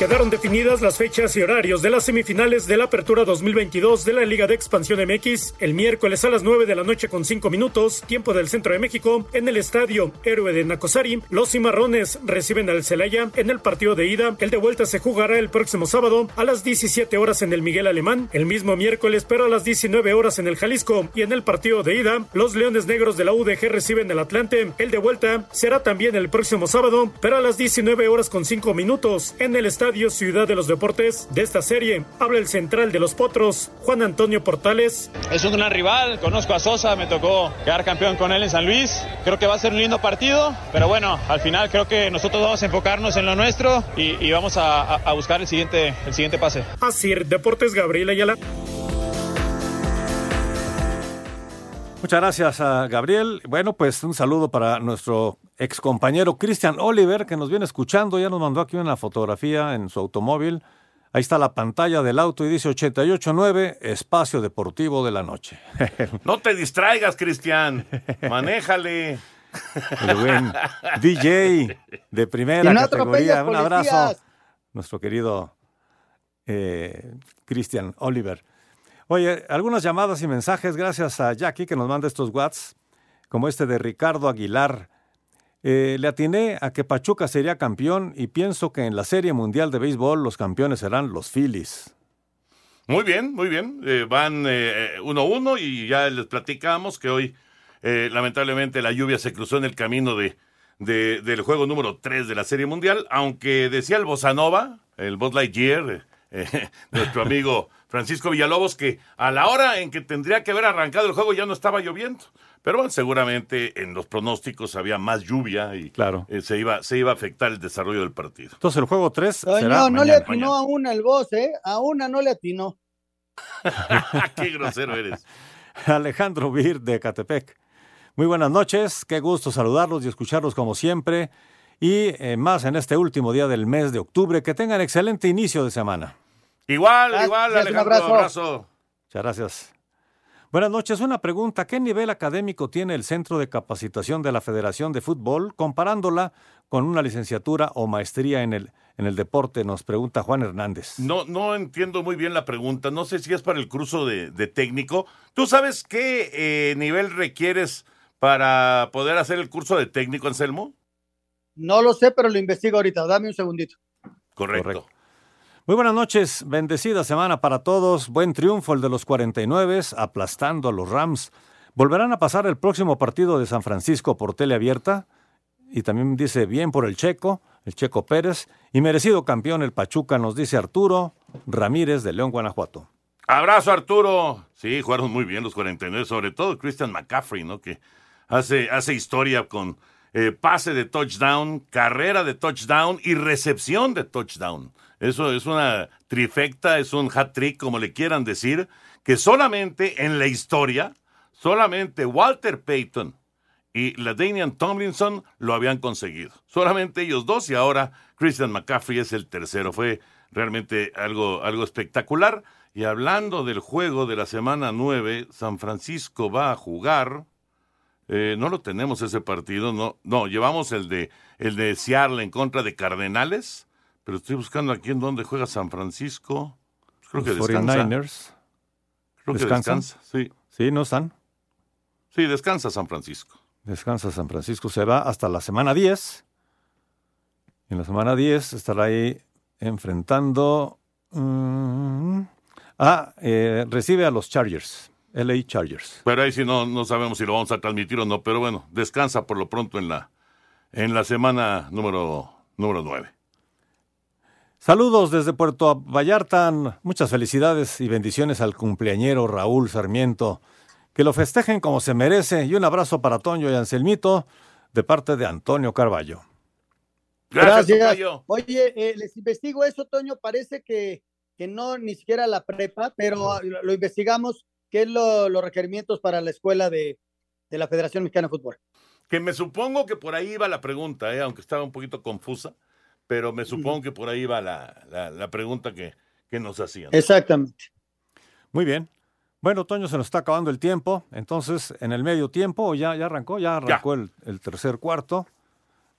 Quedaron definidas las fechas y horarios de las semifinales de la Apertura 2022 de la Liga de Expansión MX el miércoles a las 9 de la noche con 5 minutos, tiempo del Centro de México, en el Estadio Héroe de Nacosari. Los cimarrones reciben al Celaya en el partido de ida. El de vuelta se jugará el próximo sábado a las 17 horas en el Miguel Alemán, el mismo miércoles, pero a las 19 horas en el Jalisco. Y en el partido de ida, los Leones Negros de la UDG reciben el Atlante. El de vuelta será también el próximo sábado, pero a las 19 horas con 5 minutos en el Estadio Ciudad de los Deportes. De esta serie habla el central de los Potros, Juan Antonio Portales. Es un gran rival, conozco a Sosa, me tocó quedar campeón con él en San Luis. Creo que va a ser un lindo partido, pero bueno, al final creo que nosotros vamos a enfocarnos en lo nuestro y, vamos a, buscar el siguiente, el siguiente pase. Así, Deportes Gabriel Ayala. Muchas gracias a Gabriel. Bueno, pues un saludo para nuestro ex compañero Christian Oliver, que nos viene escuchando. Ya nos mandó aquí una fotografía en su automóvil. Ahí está la pantalla del auto y dice 88.9, espacio deportivo de la noche. No te distraigas, Cristian. Manéjale. El buen DJ de primera categoría. Un abrazo. Nuestro querido eh, Christian Oliver. Oye, algunas llamadas y mensajes gracias a Jackie que nos manda estos WhatsApp, como este de Ricardo Aguilar. Eh, le atiné a que Pachuca sería campeón y pienso que en la Serie Mundial de Béisbol los campeones serán los Phillies. Muy bien, muy bien. Eh, van 1-1 eh, y ya les platicamos que hoy lamentablemente la lluvia se cruzó en el camino de, del juego número 3 de la Serie Mundial, aunque decía el Bosanova, el Buzz Lightyear, nuestro amigo Francisco Villalobos, que a la hora en que tendría que haber arrancado el juego ya no estaba lloviendo. Pero bueno, seguramente en los pronósticos había más lluvia y claro. Eh, se, iba, se iba a afectar el desarrollo del partido. Entonces el juego 3 será No, no le atinó a una el boss, ¿eh? A una no le atinó. Qué grosero eres. Alejandro Vir de Catepec. Muy buenas noches, qué gusto saludarlos y escucharlos como siempre. Y eh, más en este último día del mes de octubre. Que tengan excelente inicio de semana. Igual, igual, Alejandro, un abrazo. Muchas gracias. Buenas noches. Una pregunta. ¿Qué nivel académico tiene el Centro de Capacitación de la Federación de Fútbol comparándola con una licenciatura o maestría en el, en el deporte? Nos pregunta Juan Hernández. No, no entiendo muy bien la pregunta. No sé si es para el curso de, de técnico. ¿Tú sabes qué eh, nivel requieres para poder hacer el curso de técnico, Anselmo? No lo sé, pero lo investigo ahorita. Dame un segundito. Correcto. Correcto. Muy buenas noches, bendecida semana para todos. Buen triunfo el de los 49, aplastando a los Rams. ¿Volverán a pasar el próximo partido de San Francisco por tele abierta? Y también dice bien por el Checo, el Checo Pérez. Y merecido campeón el Pachuca, nos dice Arturo Ramírez de León, Guanajuato. Abrazo, Arturo. Sí, jugaron muy bien los 49, sobre todo Christian McCaffrey, ¿no? Que hace, hace historia con eh, pase de touchdown, carrera de touchdown y recepción de touchdown. Eso es una trifecta, es un hat trick, como le quieran decir, que solamente en la historia, solamente Walter Payton y la Damian Tomlinson lo habían conseguido. Solamente ellos dos y ahora Christian McCaffrey es el tercero. Fue realmente algo, algo espectacular. Y hablando del juego de la semana 9, San Francisco va a jugar. Eh, no lo tenemos ese partido, no, no, llevamos el de el de Seattle en contra de Cardenales, pero estoy buscando aquí en dónde juega San Francisco. Creo que descansa. 49ers. Creo que descansa, sí. Sí, ¿no están? Sí, descansa San Francisco. Descansa San Francisco, se va hasta la semana 10. En la semana 10 estará ahí enfrentando mm, a, eh, recibe a los Chargers, LA Chargers. Pero ahí sí no, no sabemos si lo vamos a transmitir o no, pero bueno, descansa por lo pronto en la, en la semana número, número 9. Saludos desde Puerto Vallarta, muchas felicidades y bendiciones al cumpleañero Raúl Sarmiento. Que lo festejen como se merece y un abrazo para Toño y Anselmito de parte de Antonio Carballo. Gracias. Oye, eh, les investigo eso, Toño. Parece que, que no ni siquiera la prepa, pero lo, lo investigamos. ¿Qué es lo- los requerimientos para la escuela de, de la Federación Mexicana de Fútbol? Que me supongo que por ahí iba la pregunta, ¿eh? aunque estaba un poquito confusa, pero me supongo que por ahí iba la, la, la pregunta que, que nos hacían. Exactamente. Muy bien. Bueno, Toño, se nos está acabando el tiempo. Entonces, en el medio tiempo, ya, ya arrancó, ya arrancó el, el tercer cuarto.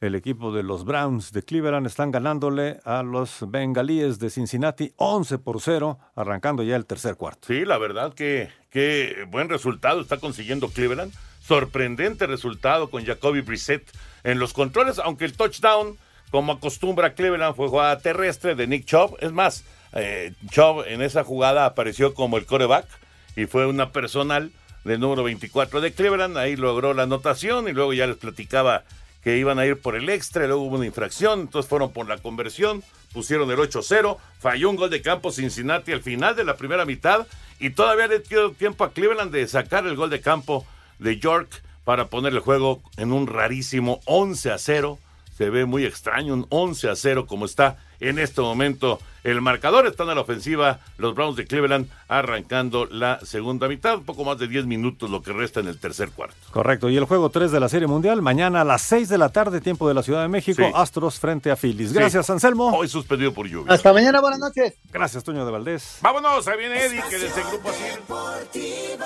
El equipo de los Browns de Cleveland están ganándole a los Bengalíes de Cincinnati 11 por 0, arrancando ya el tercer cuarto. Sí, la verdad que, que buen resultado está consiguiendo Cleveland. Sorprendente resultado con Jacoby Brissett en los controles, aunque el touchdown, como acostumbra Cleveland, fue jugada terrestre de Nick Chubb. Es más, eh, Chubb en esa jugada apareció como el coreback y fue una personal del número 24 de Cleveland. Ahí logró la anotación y luego ya les platicaba que iban a ir por el extra, y luego hubo una infracción, entonces fueron por la conversión, pusieron el 8-0, falló un gol de campo Cincinnati al final de la primera mitad y todavía le dio tiempo a Cleveland de sacar el gol de campo de York para poner el juego en un rarísimo 11 a 0. Se ve muy extraño, un 11 a 0 como está en este momento el marcador. Están a la ofensiva los Browns de Cleveland arrancando la segunda mitad, un poco más de 10 minutos lo que resta en el tercer cuarto. Correcto. Y el juego 3 de la Serie Mundial, mañana a las 6 de la tarde, tiempo de la Ciudad de México, Sí. Astros frente a Phillies. Gracias, Sí. Anselmo. Hoy suspendido por lluvia. Hasta mañana, buenas noches. Gracias, Toño de Valdés. Vámonos, ahí viene Eddie, que desde el grupo así. Deportivo.